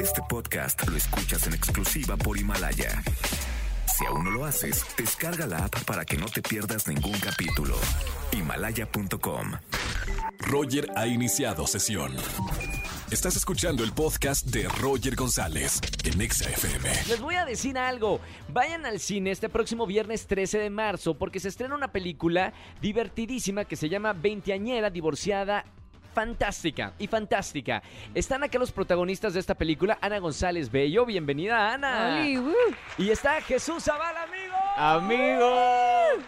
Este podcast lo escuchas en exclusiva por Himalaya. Si aún no lo haces, descarga la app para que no te pierdas ningún capítulo. Himalaya.com. Roger ha iniciado sesión. Estás escuchando el podcast de Roger González en Exa FM. Les voy a decir algo. Vayan al cine este próximo viernes 13 de marzo porque se estrena una película divertidísima que se llama Veinteañera divorciada. Fantástica y fantástica. Están acá los protagonistas de esta película, Ana González Bello. Bienvenida, Ana. Oli, uh. Y está Jesús Zavala, amigo.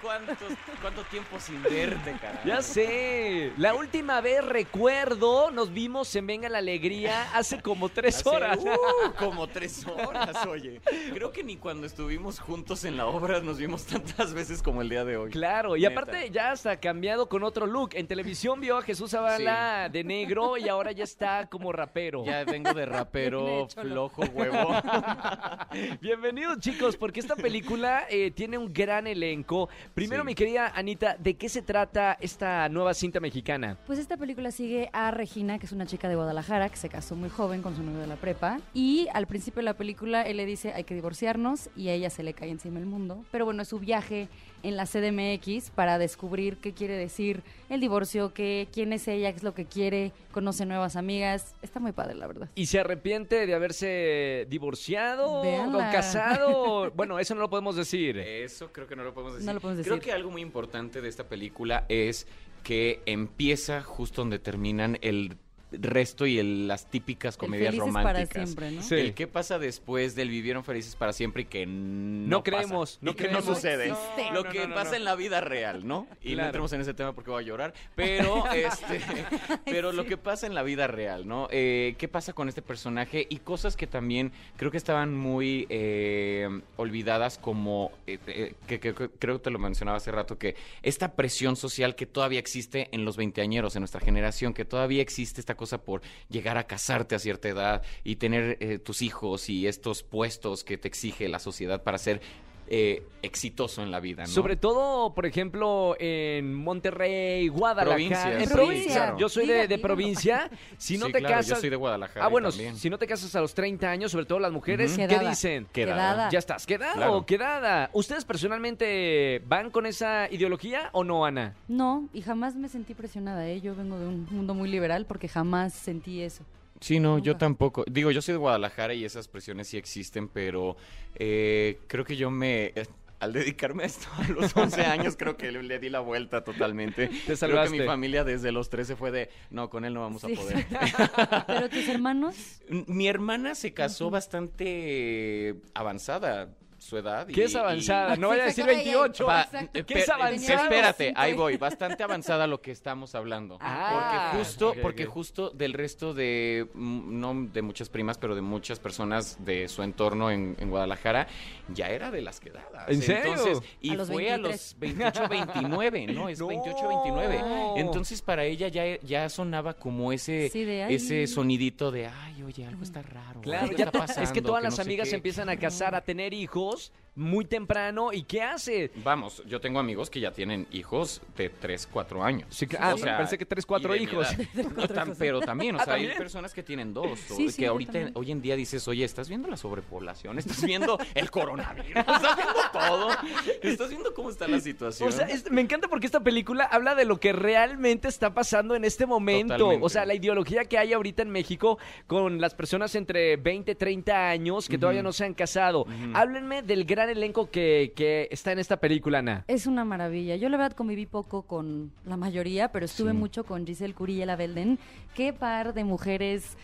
¿cuántos- ¿cuánto tiempo sin verte, carajo? Ya sé. La última vez recuerdo, nos vimos en Venga la Alegría hace como tres Hace, horas. uh, como tres horas, oye. Creo que ni cuando estuvimos juntos en la obra nos vimos tantas veces como el día de hoy. Claro, y Neta. aparte ya hasta cambiado con otro look. En televisión vio a Jesús Zavala de negro y ahora ya está como rapero. Ya vengo de rapero, flojo, huevo. Bienvenidos chicos, porque esta película eh, tiene un gran elenco. Primero, Sí. mi querida Anita, ¿de qué se trata esta nueva cinta mexicana? Pues esta película sigue a Regina, que es una chica de Guadalajara, que se casó muy joven con su novio de la prepa. Y al principio de la película él le dice hay que divorciarnos y a ella se le cae encima el mundo. Pero bueno, es su viaje en la CDMX para descubrir qué quiere decir el divorcio, qué, quién es ella, qué es lo que quiere, conoce nuevas amigas. Está muy padre, la verdad. ¿Y se arrepiente de haberse divorciado o casado? Bueno, eso no lo podemos decir. Eso creo que no lo podemos decir. No lo podemos Creo decir. que algo muy importante de esta película es que empieza justo donde terminan el resto y el- las típicas El comedias felices para románticas. siempre, ¿no? Sí. El qué pasa después del vivieron felices para siempre y que no, No pasa, creemos, no y que creemos. no sucede. No. Lo No, que no, no, pasa no. en la vida real, ¿no? Y Claro. no entremos en ese tema porque voy a llorar. Pero este, pero lo que pasa en la vida real, ¿no? Eh, ¿Qué pasa con este personaje? Y cosas que también creo que estaban muy eh, olvidadas como, eh, eh, que, que- que creo que te lo mencionaba hace rato, que esta presión social que todavía existe en los veinteañeros, en nuestra generación, que todavía existe esta cosa por llegar a casarte a cierta edad y tener eh, tus hijos y estos puestos que te exige la sociedad para ser eh, exitoso en la vida, ¿no? Sobre todo, por ejemplo, en Monterrey, Guadalajara. Provincias, en sí, provincia. claro. Yo soy de, provincia. Si no Sí, te claro, casas. Yo soy de Guadalajara. Ah, bueno, también. si no te casas a los 30 años, sobre todo las mujeres. ¿qué Quedada. dicen? Quedada. Ya estás, quedado Claro. o quedada. ¿Ustedes personalmente van con esa ideología o no, Ana? No, y jamás me sentí presionada, ¿eh? Yo vengo de un mundo muy liberal porque jamás sentí eso. Sí, no, yo tampoco. Digo, yo soy de Guadalajara y esas presiones sí existen, pero eh, creo que yo me... eh, Al dedicarme a esto a los 11 años, creo que le, le di la vuelta totalmente. Creo que mi familia desde los 13 fue de, no, con él no vamos Sí. a poder. Pero tus hermanos, Mi hermana se casó bastante avanzada su edad. y- ¿Qué es y- avanzada? No vaya a decir Fue con ella. 28. Va, Exacto. eh, ¿Qué es avanzado? Espérate, ahí voy. Bastante avanzada lo que estamos hablando. Ah, porque justo, porque justo del resto de, mm, no de muchas primas, pero de muchas personas de su entorno en, en Guadalajara, ya era de las quedadas. ¿En serio? Entonces, y A los fue a 23. los 28, 29, ¿no? Es No. 28, 29. Entonces, para ella ya, ya sonaba como ese, ese sonidito de, ay, oye, algo está raro. Claro, ya está pasando, es que todas las no amigas qué". se empiezan a casar, a tener hijos Dios muy temprano. ¿Y qué hace? Vamos, yo tengo amigos que ya tienen hijos de 3, 4 años. Sí, que- ah, O sea, pensé que tres, cuatro y de mi hijos. edad. No, tan- pero también, o Ah, sea, hay personas que tienen dos. o Sí, que sí, ahorita, también. hoy en día dices, oye, ¿estás viendo la sobrepoblación? ¿Estás viendo el coronavirus? ¿Estás viendo todo? ¿Estás viendo cómo está la situación? O sea, es- me encanta porque esta película habla de lo que realmente está pasando en este momento. Totalmente. O sea, la ideología que hay ahorita en México con las personas entre 20, 30 años que todavía no se han casado. Háblenme del gran elenco que, que está en esta película, Ana. es una maravilla. Yo la verdad conviví poco con la mayoría, pero estuve Sí. mucho con Giselle Curie y Ella Belden. Qué par de mujeres,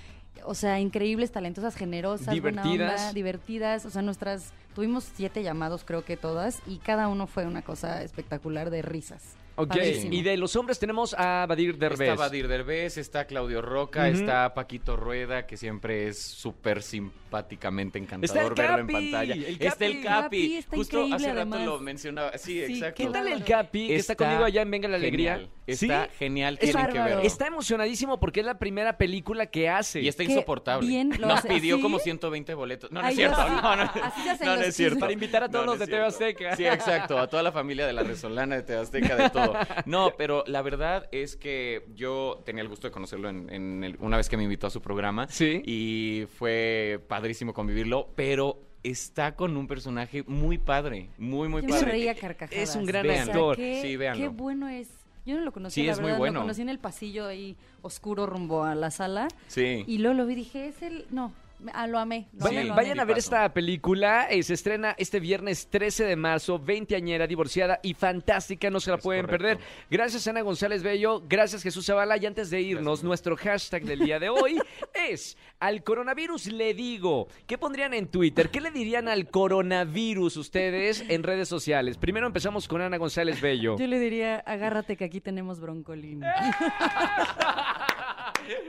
o sea, increíbles, talentosas, generosas, buena Divertidas. onda, divertidas. O sea, nuestras, tuvimos siete llamados creo que todas, y cada uno fue una cosa espectacular de risas. Ok, Padrísimo. y de los hombres tenemos a Badir Derbez. Está Badir Derbez, está Claudio Roca, Ujú. está Paquito Rueda, que siempre es súper simpáticamente Está encantador el verlo en Capi, pantalla. el está el Capi. Capi. Capi está Justo increíble, hace rato además. lo mencionaba. Sí, Sí, exacto. ¿Qué tal el. Capi que está, conmigo allá en Venga la Alegría? Genial. Está ¿Sí? genial, Es tienen que bárbaro. verlo. Está emocionadísimo porque es la primera película que hace. Y está Qué insoportable. bien lo Nos hace. pidió ¿Sí? como 120 boletos. No, no es Ay, yo cierto. sí. No, no, Así se hacen no, no los es cierto. Para invitar a todos No, los de TV. Azteca. Sí, exacto. A toda la familia de la Resolana, de TV Azteca, de todo. todo. No, pero la verdad es que yo tenía el gusto de conocerlo en, en el- una vez que me invitó a su programa. Sí. Y fue padrísimo convivirlo, pero está con un personaje muy padre, muy, muy Yo me padre. reía a carcajadas. Es un gran O sea, actor. qué- Sí, véanlo. Qué bueno es. Yo no lo conocía, Sí, la es muy verdad. bueno. Lo conocí en el pasillo ahí oscuro rumbo a la sala. Sí. Y luego lo vi y dije, es el... No, me- ah, lo amé. Lo Vayan, amé, lo vayan amé. a ver esta película. eh, se estrena este viernes 13 de marzo, 20 añera, divorciada y fantástica. No se la Es pueden correcto. perder. Gracias, Ana González Bello. Gracias, Jesús Zavala. Y antes de irnos, nuestro hashtag del día de hoy es al coronavirus le digo. ¿Qué pondrían en Twitter? ¿Qué le dirían al coronavirus ustedes en redes sociales? Primero empezamos con Ana González Bello. Yo le diría, agárrate que aquí tenemos broncolín.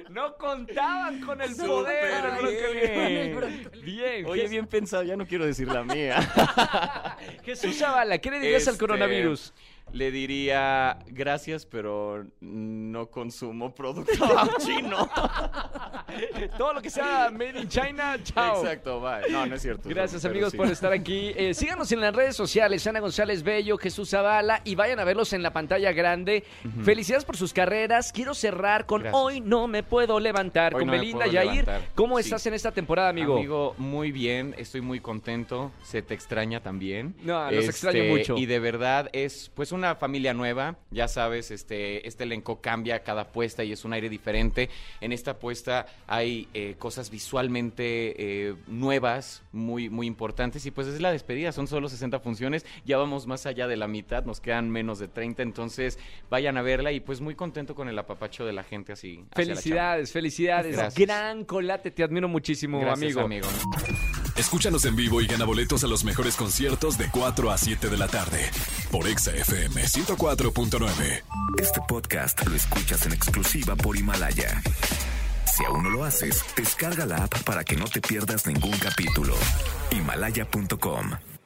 No contaban con el poder bien. broncolín. Con el broncolín. Bien, Oye, bien pensado, ya no quiero decir la mía. Jesús Zavala, ¿qué le dirías al Este, coronavirus? Le diría gracias, pero no consumo producto chino. Todo lo que sea made in China, chao. Exacto, bye. No, no es cierto. Gracias amigos sí. por estar aquí. Eh, síganos en las redes sociales, Ana González Bello, Jesús Zavala, y vayan a verlos en la pantalla grande. Felicidades por sus carreras. Quiero cerrar con Gracias. Hoy no me puedo levantar, Hoy con no Belinda Yair. levantar. ¿Cómo Sí. estás en esta temporada, amigo? Amigo, muy bien, estoy muy contento, se te extraña también. Este, No, los extraño mucho. Y de verdad es pues una familia nueva, ya sabes, este, este elenco cambia cada puesta y es un aire diferente. En esta puesta hay eh, cosas visualmente eh, nuevas, muy, muy importantes y pues es la despedida, son solo 60 funciones, ya vamos más allá de la mitad, nos quedan menos de 30, entonces vayan a verla y pues muy contento con el apapacho de la gente así. Felicidades, felicidades. Gracias. Gran colate, te admiro muchísimo, Gracias, amigo. amigo. Escúchanos en vivo y gana boletos a los mejores conciertos de 4 a 7 de la tarde por Exa FM 104.9. Este podcast lo escuchas en exclusiva por Himalaya. Si aún no lo haces, descarga la app para que no te pierdas ningún capítulo. Himalaya.com